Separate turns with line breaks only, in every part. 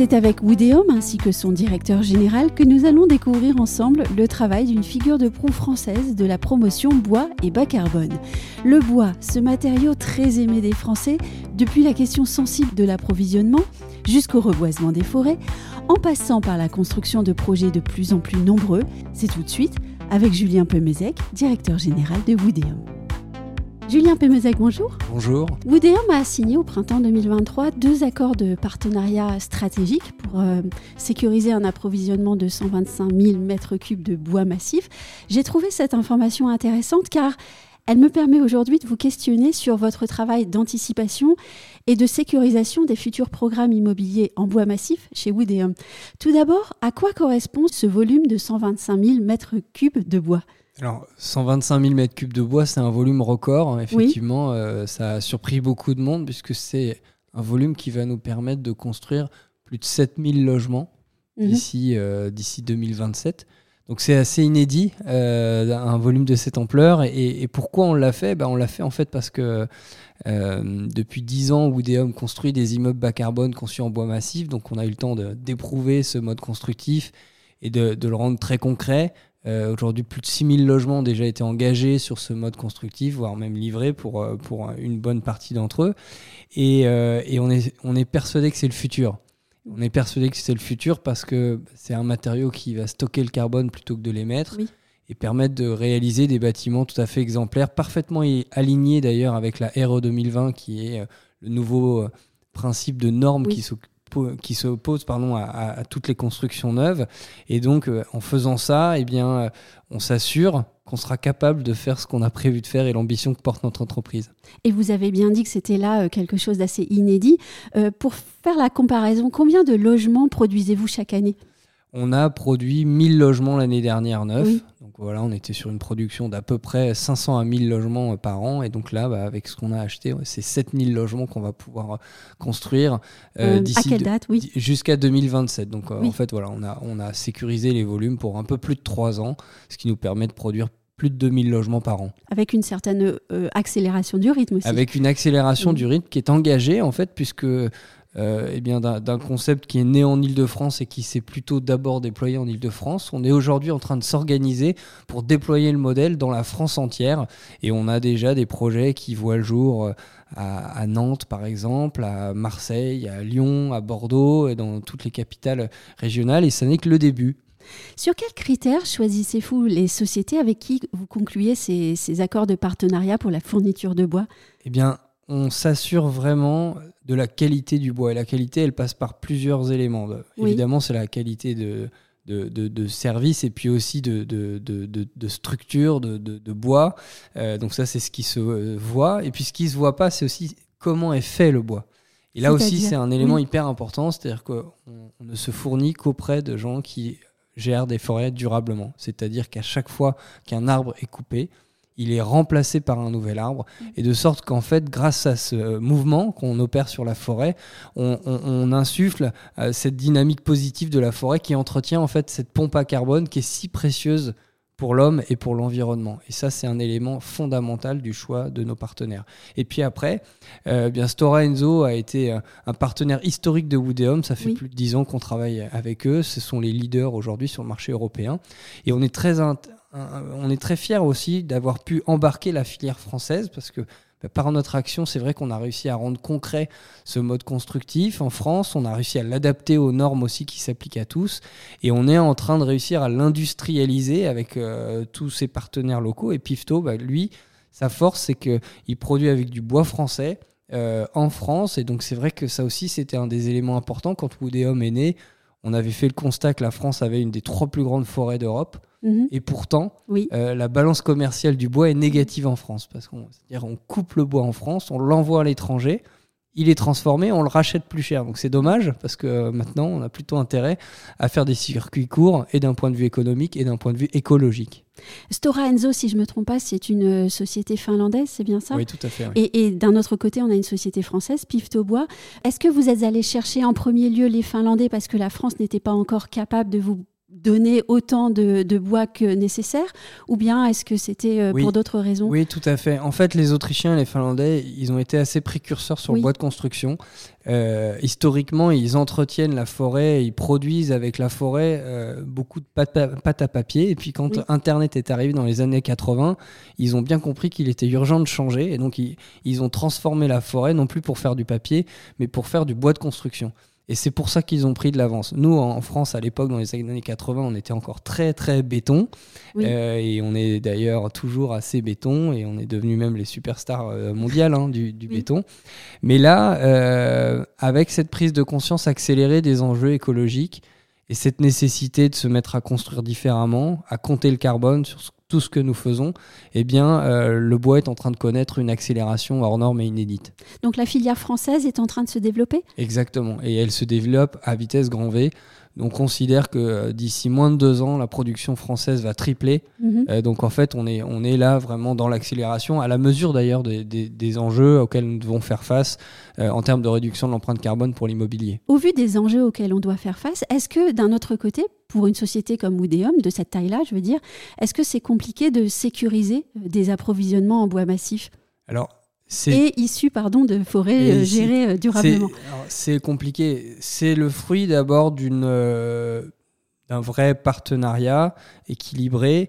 C'est avec Woodéum ainsi que son directeur général que nous allons découvrir ensemble le travail d'une figure de proue française de la promotion bois et bas carbone. Le bois, ce matériau très aimé des Français, depuis la question sensible de l'approvisionnement jusqu'au reboisement des forêts, en passant par la construction de projets de plus en plus nombreux, c'est tout de suite avec Julien Pemezec, directeur général de Woodéum. Julien Pemezec, bonjour.
Bonjour.
Woodéum a signé au printemps 2023 deux accords de partenariat stratégique pour euh, sécuriser un approvisionnement de 125 000 m3 de bois massif. J'ai trouvé cette information intéressante car elle me permet aujourd'hui de vous questionner sur votre travail d'anticipation et de sécurisation des futurs programmes immobiliers en bois massif chez Woodéum. Tout d'abord, à quoi correspond ce volume de 125 000 m3 de bois?
Alors, 125 000 m3 de bois, c'est un volume record. Effectivement, euh, ça a surpris beaucoup de monde puisque c'est un volume qui va nous permettre de construire plus de 7000 logements mhm. d'ici euh, d'ici 2027. Donc c'est assez inédit, euh, un volume de cette ampleur. Et, pourquoi on l'a fait? Ben, On l'a fait en fait parce que euh, depuis 10 ans, Woodéum construit des immeubles bas carbone conçus en bois massif. Donc on a eu le temps d'éprouver ce mode constructif et de, le rendre très concret. Euh, aujourd'hui, plus de 6000 logements ont déjà été engagés sur ce mode constructif, voire même livrés pour, pour une bonne partie d'entre eux. Et, et on, est, on est persuadé que c'est le futur. On est persuadé que c'est le futur parce que c'est un matériau qui va stocker le carbone plutôt que de l'émettre et permettre de réaliser des bâtiments tout à fait exemplaires, parfaitement alignés d'ailleurs avec la RE 2020 qui est euh, le nouveau euh, principe de normes qui qui s'oppose pardon à, toutes les constructions neuves et donc euh, en faisant ça eh bien on s'assure qu'on sera capable de faire ce qu'on a prévu de faire et l'ambition que porte notre entreprise.
Et vous avez bien dit que c'était là euh, quelque chose d'assez inédit. Euh, pour faire la comparaison, combien de logements produisez-vous chaque année?
On a produit 1000 logements l'année dernière neufs. Donc voilà, on était sur une production d'à peu près 500 à 1000 logements euh, par an. Et donc là, bah, avec ce qu'on a acheté, c'est 7000 logements qu'on va pouvoir construire
d'ici oui.
jusqu'à 2027. Donc en fait, voilà, on a, on a sécurisé les volumes pour un peu plus de 3 ans, ce qui nous permet de produire plus de 2000 logements par an.
Avec une certaine euh, accélération du rythme aussi.
Avec une accélération du rythme qui est engagée en fait, puisque euh, eh bien d'un concept qui est né en Ile-de-France et qui s'est plutôt d'abord déployé en Ile-de-France. On est aujourd'hui en train de s'organiser pour déployer le modèle dans la France entière et on a déjà des projets qui voient le jour euh, à, Nantes par exemple, à Marseille, à Lyon, à Bordeaux, et dans toutes les capitales régionales et ça n'est que le début.
Sur quels critères choisissez-vous les sociétés avec qui vous concluez ces, accords de partenariat pour la fourniture de bois?
Eh bien, on s'assure vraiment de la qualité du bois. Et la qualité, elle passe par plusieurs éléments. Évidemment, c'est la qualité de, de, service et puis aussi de, de, structure, de, bois. Euh, donc ça, c'est ce qui se voit. Et puis ce qui ne se voit pas, c'est aussi comment est fait le bois. Et là aussi, c'est un élément hyper important, c'est-à-dire qu'on ne se fournit qu'auprès de gens qui gère des forêts durablement. C'est-à-dire qu'à chaque fois qu'un arbre est coupé, il est remplacé par un nouvel arbre, mm. et de sorte qu'en fait, grâce à ce mouvement qu'on opère sur la forêt, on, insuffle euh, cette dynamique positive de la forêt qui entretient en fait cette pompe à carbone qui est si précieuse pour l'homme et pour l'environnement. Et ça, c'est un élément fondamental du choix de nos partenaires. Et puis après, euh, bien Stora Enzo a été euh, un partenaire historique de Woodéum. Ça fait plus de dix ans qu'on travaille avec eux. Ce sont les leaders aujourd'hui sur le marché européen. Et on est très, on est très fiers aussi d'avoir pu embarquer la filière française parce que bah, par notre action, c'est vrai qu'on a réussi à rendre concret ce mode constructif en France. On a réussi à l'adapter aux normes aussi qui s'appliquent à tous. Et on est en train de réussir à l'industrialiser avec euh, tous ses partenaires locaux. Et Pifto, bah, lui, sa force, c'est qu'il produit avec du bois français euh, en France. Et donc, c'est vrai que ça aussi, c'était un des éléments importants. Quand Woodéum est né, on avait fait le constat que la France avait une des trois plus grandes forêts d'Europe. Mhm. Et pourtant, euh, la balance commerciale du bois est négative en France. Parce qu'on on coupe le bois en France, on l'envoie à l'étranger. il est transformé, on le rachète plus cher. Donc c'est dommage parce que maintenant on a plutôt intérêt à faire des circuits courts et d'un point de vue économique et d'un point de vue écologique.
Stora Enso, si je ne me trompe pas, c'est une euh, société finlandaise, c'est bien ça?
Oui, tout à fait.
Et, d'un autre côté, on a une société française, Pifto Bois. Est-ce que vous êtes allé chercher en premier lieu les Finlandais parce que la France n'était pas encore capable de vous donner autant de, bois que nécessaire ou bien est-ce que c'était euh, pour d'autres raisons?
Oui, tout à fait. En fait, les Autrichiens et les Finlandais, ils ont été assez précurseurs sur le bois de construction. Euh, historiquement, ils entretiennent la forêt, ils produisent avec la forêt euh, beaucoup de pâte à, papier. Et puis quand Internet est arrivé dans les années 80, ils ont bien compris qu'il était urgent de changer. Et donc, ils, ils ont transformé la forêt, non plus pour faire du papier, mais pour faire du bois de construction. Et c'est pour ça qu'ils ont pris de l'avance. Nous, en France, à l'époque, dans les années 80, on était encore très, très béton. Euh, et on est d'ailleurs toujours assez béton. Et on est devenu même les superstars euh, mondiales hein, du, béton. Mais là, euh, avec cette prise de conscience accélérée des enjeux écologiques et cette nécessité de se mettre à construire différemment, à compter le carbone sur ce tout ce que nous faisons, eh bien, euh, le bois est en train de connaître une accélération hors norme et inédite.
Donc la filière française est en train de se développer?
Exactement, et elle se développe à vitesse grand V. On considère que euh, d'ici moins de deux ans, la production française va tripler. Mhm. Euh, donc en fait, on est, on est là vraiment dans l'accélération, à la mesure d'ailleurs des, des, enjeux auxquels nous devons faire face en termes de réduction de l'empreinte carbone pour l'immobilier.
Au vu des enjeux auxquels on doit faire face, est-ce que d'un autre côté, pour une société comme Woodéum, de cette taille-là, je veux dire, est-ce que c'est compliqué de sécuriser euh, des approvisionnements en bois massif?
Alors,
et issus pardon, de forêts euh, gérées euh, durablement.
C'est compliqué. C'est le fruit d'abord d'une d'un vrai partenariat équilibré.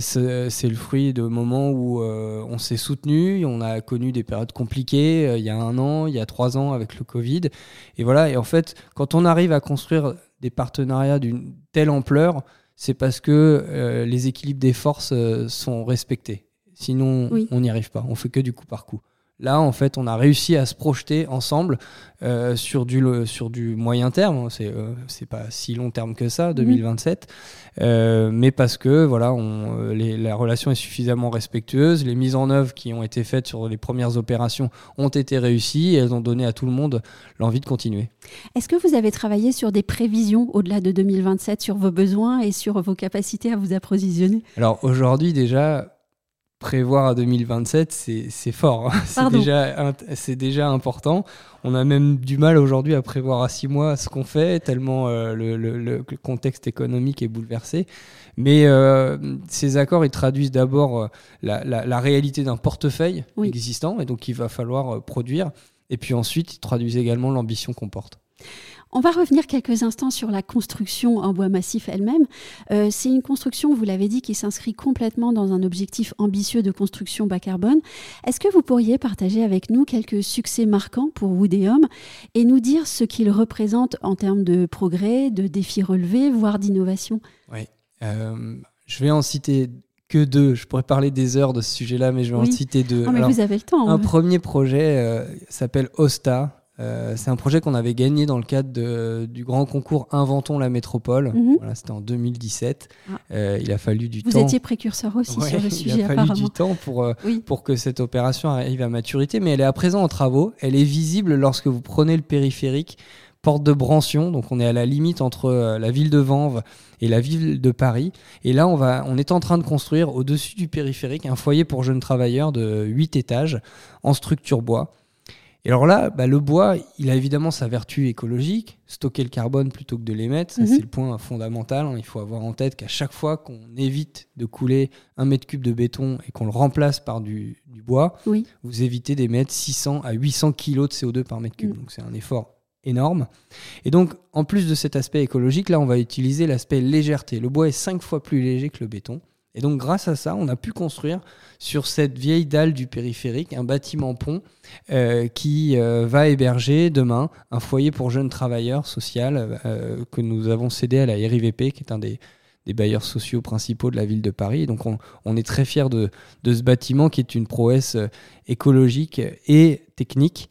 c'est le fruit de moments où on s'est soutenu, on a connu des périodes compliquées il y a un an, il y a trois ans avec le Covid. Et voilà, et en fait, quand on arrive à construire des partenariats d'une telle ampleur, c'est parce que euh, les équilibres des forces euh, sont respectés. Sinon, on n'y arrive pas. On fait que du coup par coup. Là, en fait, on a réussi à se projeter ensemble euh, sur, du, sur du moyen terme. Hein. C'est euh, pas si long terme que ça, 2027. Mhm. Euh, mais parce que voilà, on, la relation est suffisamment respectueuse. Les mises en œuvre qui ont été faites sur les premières opérations ont été réussies et elles ont donné à tout le monde l'envie de continuer.
Est-ce que vous avez travaillé sur des prévisions au-delà de 2027 sur vos besoins et sur vos capacités à vous approvisionner?
Alors aujourd'hui déjà, prévoir à 2027, c'est fort. Hein. C'est déjà, déjà important. On a même du mal aujourd'hui à prévoir à six mois ce qu'on fait, tellement euh, le, contexte économique est bouleversé. Mais euh, ces accords, ils traduisent d'abord euh, la, réalité d'un portefeuille existant, et donc il va falloir produire. Et puis ensuite, ils traduisent également l'ambition qu'on porte.
On va revenir quelques instants sur la construction en bois massif elle-même. Euh, c'est une construction, vous l'avez dit, qui s'inscrit complètement dans un objectif ambitieux de construction bas carbone. Est-ce que vous pourriez partager avec nous quelques succès marquants pour Woodéum et nous dire ce qu'il représente en termes de progrès, de défis relevés, voire d'innovation?
Oui. Euh, je vais en citer que deux. Je pourrais parler des heures de ce sujet-là, mais je vais en citer deux.
Oh, mais vous avez le temps.
Un premier projet euh, s'appelle OSTA. Euh, c'est un projet qu'on avait gagné dans le cadre du grand concours Inventons la métropole. Mhm. Voilà, c'était en 2017. Ah. Euh, il a fallu du
temps.
Vous
étiez précurseur aussi sur le sujet.
Il a fallu du temps pour, euh, pour que cette opération arrive à maturité, mais elle est à présent en travaux. Elle est visible lorsque vous prenez le périphérique porte de Brancion, donc on est à la limite entre la ville de Vanves et la ville de Paris. Et là, on, va, on est en train de construire au-dessus du périphérique un foyer pour jeunes travailleurs de 8 étages en structure bois. Et alors là, bah, le bois, il a évidemment sa vertu écologique, stocker le carbone plutôt que de l'émettre, mhm. c'est le point fondamental. Hein. Il faut avoir en tête qu'à chaque fois qu'on évite de couler un mètre cube de béton et qu'on le remplace par du, bois, vous évitez d'émettre 600 à 800 kg de CO2 par mètre cube. Mhm. Donc c'est un effort énorme. Et donc, en plus de cet aspect écologique, là, on va utiliser l'aspect légèreté. Le bois est 5 fois plus léger que le béton. Et donc grâce à ça, on a pu construire sur cette vieille dalle du périphérique un bâtiment pont euh, qui euh, va héberger demain un foyer pour jeunes travailleurs sociaux euh, que nous avons cédé à la RIVP, qui est un des, bailleurs sociaux principaux de la ville de Paris. donc on, est très fiers de, ce bâtiment qui est une prouesse écologique et technique.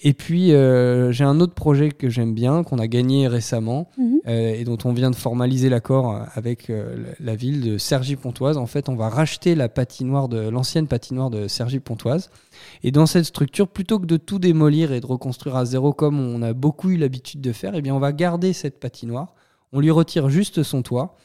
Et puis, euh, j'ai un autre projet que j'aime bien, qu'on a gagné récemment, mhm. euh, et dont on vient de formaliser l'accord avec euh, la ville de Cergy-Pontoise. En fait, on va racheter la patinoire de l'ancienne patinoire de Cergy-Pontoise. Et dans cette structure, plutôt que de tout démolir et de reconstruire à zéro comme on a beaucoup eu l'habitude de faire, eh bien, on va garder cette patinoire. On lui retire juste son toit.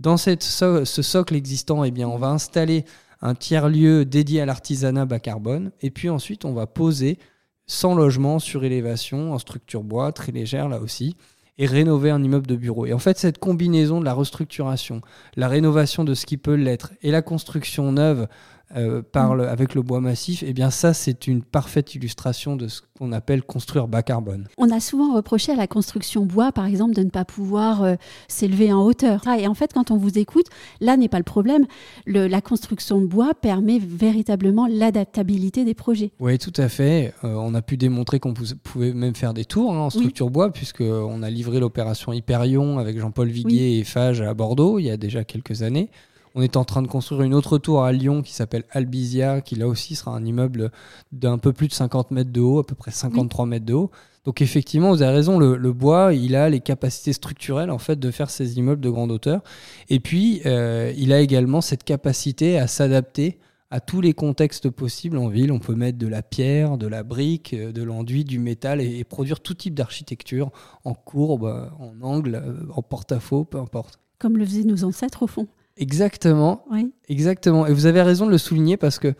Dans cette ce socle existant, eh bien, on va installer un tiers-lieu dédié à l'artisanat bas carbone. Et puis ensuite, on va poser sans logement, sur élévation, en structure bois, très légère là aussi, et rénover un immeuble de bureau. Et en fait, cette combinaison de la restructuration, la rénovation de ce qui peut l'être, et la construction neuve euh, parle avec le bois massif, et eh bien ça, c'est une parfaite illustration de ce qu'on appelle construire bas carbone.
On a souvent reproché à la construction bois, par exemple, de ne pas pouvoir euh, s'élever en hauteur. Ah, et en fait, quand on vous écoute, là n'est pas le problème. la construction de bois permet véritablement l'adaptabilité des projets.
Oui, tout à fait. Euh, on a pu démontrer qu'on pouvait même faire des tours hein, en structure bois, puisqu'on a livré l'opération Hyperion avec Jean-Paul Viguier et Fage à Bordeaux il y a déjà quelques années. On est en train de construire une autre tour à Lyon qui s'appelle Albizia, qui là aussi sera un immeuble d'un peu plus de 50 mètres de haut, à peu près 53 mètres de haut. Donc effectivement, vous avez raison, le, bois, il a les capacités structurelles en fait de faire ces immeubles de grande hauteur. Et puis, euh, il a également cette capacité à s'adapter à tous les contextes possibles en ville. On peut mettre de la pierre, de la brique, euh, de l'enduit, du métal et, produire tout type d'architecture en courbe, en angle, euh, en porte-à-faux, peu importe.
Comme le faisaient nos ancêtres au fond.
Exactement.
Oui.
Exactement. Et vous avez raison de le souligner parce que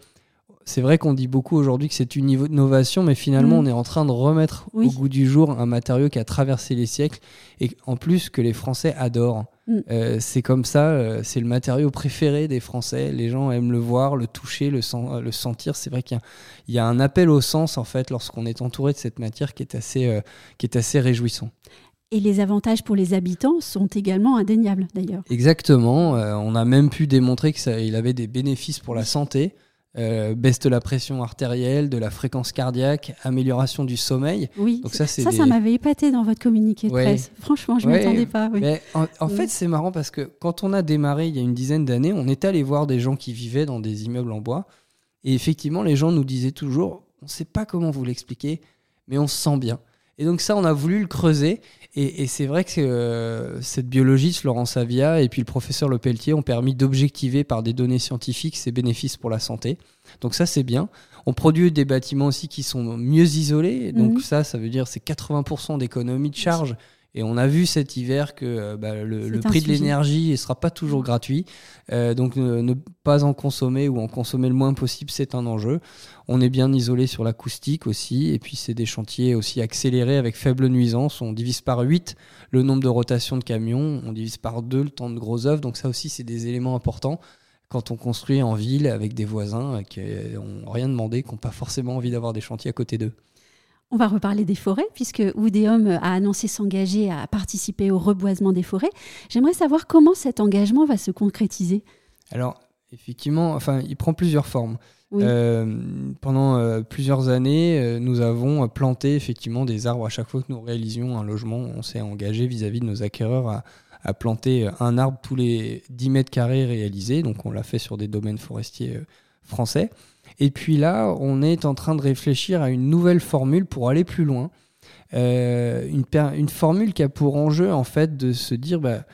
c'est vrai qu'on dit beaucoup aujourd'hui que c'est une innovation, mais finalement, mm. on est en train de remettre au goût du jour un matériau qui a traversé les siècles et en plus que les Français adorent. Mm. Euh, c'est comme ça, euh, c'est le matériau préféré des Français. Les gens aiment le voir, le toucher, le, le sentir. C'est vrai qu'il y, a un appel au sens en fait lorsqu'on est entouré de cette matière qui est assez, euh, qui est assez réjouissant.
Et les avantages pour les habitants sont également indéniables d'ailleurs.
Exactement. Euh, on a même pu démontrer qu'il avait des bénéfices pour la santé. Euh, baisse de la pression artérielle, de la fréquence cardiaque, amélioration du sommeil.
Oui, Donc ça, ça, ça m'avait épaté dans votre communiqué de presse. Franchement, je ne m'attendais pas.
Mais en, fait, c'est marrant parce que quand on a démarré il y a une dizaine d'années, on est allé voir des gens qui vivaient dans des immeubles en bois. Et effectivement, les gens nous disaient toujours on ne sait pas comment vous l'expliquer, mais on se sent bien. Et donc ça, on a voulu le creuser. Et, c'est vrai que euh, cette biologiste, Laurence Avia, et puis le professeur Le Pelletier ont permis d'objectiver par des données scientifiques ces bénéfices pour la santé. Donc ça, c'est bien. On produit des bâtiments aussi qui sont mieux isolés. Donc mhm. ça, ça veut dire c'est 80% d'économie de charge et on a vu cet hiver que euh, bah, le, prix de l'énergie ne sera pas toujours gratuit. Euh, donc ne, pas en consommer ou en consommer le moins possible, c'est un enjeu. On est bien isolé sur l'acoustique aussi. Et puis c'est des chantiers aussi accélérés avec faible nuisance. On divise par 8 le nombre de rotations de camions. On divise par 2 le temps de gros œuvres. Donc ça aussi, c'est des éléments importants quand on construit en ville avec des voisins qui n'ont rien demandé, qui n'ont pas forcément envie d'avoir des chantiers à côté d'eux.
On va reparler des forêts, puisque Oudéum a annoncé s'engager à participer au reboisement des forêts. J'aimerais savoir comment cet engagement va se concrétiser.
Alors, effectivement, enfin, il prend plusieurs formes. Euh, pendant euh, plusieurs années, euh, nous avons planté effectivement des arbres à chaque fois que nous réalisions un logement. On s'est engagé vis-à-vis de nos acquéreurs à, à, planter un arbre tous les 10 mètres carrés réalisés. Donc, on l'a fait sur des domaines forestiers français. Et puis là, on est en train de réfléchir à une nouvelle formule pour aller plus loin. Euh, une, une, formule qui a pour enjeu en fait de se dire, bah,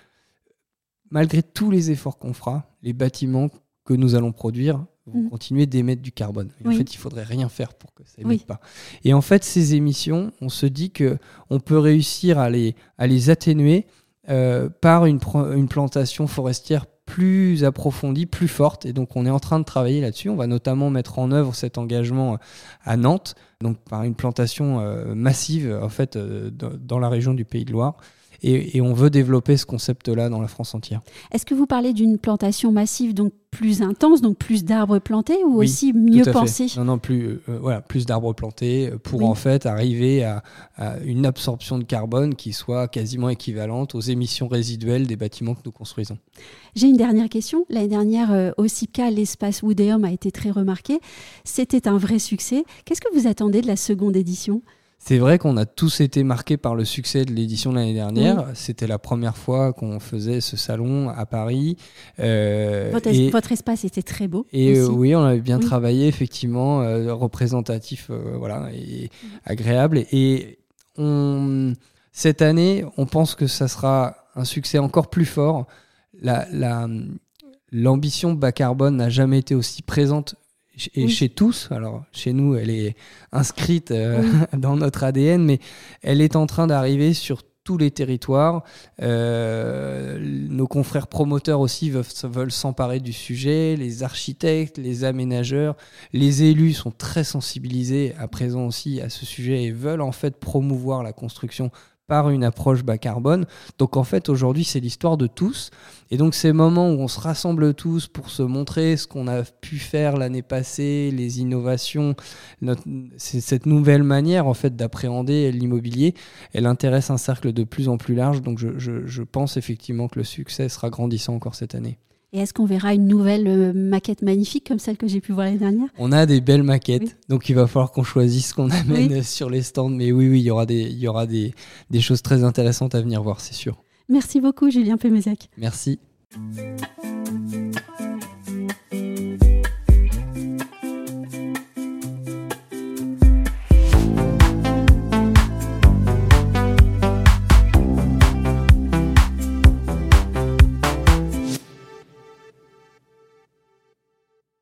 malgré tous les efforts qu'on fera, les bâtiments que nous allons produire vont mm. continuer d'émettre du carbone. En fait, il faudrait rien faire pour que ça n'émette pas. Et en fait, ces émissions, on se dit que on peut réussir à les, à les atténuer euh, par une, une plantation forestière plus approfondie, plus forte. Et donc, on est en train de travailler là-dessus. On va notamment mettre en œuvre cet engagement euh, à Nantes, donc par une plantation euh, massive en fait euh, dans la région du Pays de Loire. Et, on veut développer ce concept-là dans la France entière.
Est-ce que vous parlez d'une plantation massive, donc plus intense, donc plus d'arbres plantés, ou aussi mieux pensés?
Non, non, plus, voilà, plus d'arbres plantés pour en fait arriver à, à, une absorption de carbone qui soit quasiment équivalente aux émissions résiduelles des bâtiments que nous construisons.
J'ai une dernière question. L'année dernière, euh, au CIPCA, l'espace Woodéum a été très remarqué. C'était un vrai succès. Qu'est-ce que vous attendez de la seconde édition?
C'est vrai qu'on a tous été marqués par le succès de l'édition de l'année dernière. C'était la première fois qu'on faisait ce salon à Paris.
Euh, votre, espace était très beau.
Et euh, oui, on avait bien travaillé, effectivement, euh, représentatif, voilà, et agréable. Et on, cette année, on pense que ça sera un succès encore plus fort. L'ambition bas carbone n'a jamais été aussi présente et chez tous, alors chez nous, elle est inscrite euh, dans notre ADN, mais elle est en train d'arriver sur tous les territoires. Euh, nos confrères promoteurs aussi veulent, veulent s'emparer du sujet, les architectes, les aménageurs, les élus sont très sensibilisés à présent aussi à ce sujet et veulent en fait promouvoir la construction par une approche bas carbone. Donc en fait aujourd'hui c'est l'histoire de tous. Et donc ces moments où on se rassemble tous pour se montrer ce qu'on a pu faire l'année passée, les innovations, c'est cette nouvelle manière en fait d'appréhender l'immobilier, elle intéresse un cercle de plus en plus large. Donc je, je pense effectivement que le succès sera grandissant encore cette année.
Et est-ce qu'on verra une nouvelle euh, maquette magnifique comme celle que j'ai pu voir l'année dernière?
On a des belles maquettes, donc il va falloir qu'on choisisse ce qu'on amène sur les stands. Mais oui, oui, il y aura des, il y aura des, des choses très intéressantes à venir voir, c'est sûr.
Merci beaucoup, Julien Pémézac.
Merci.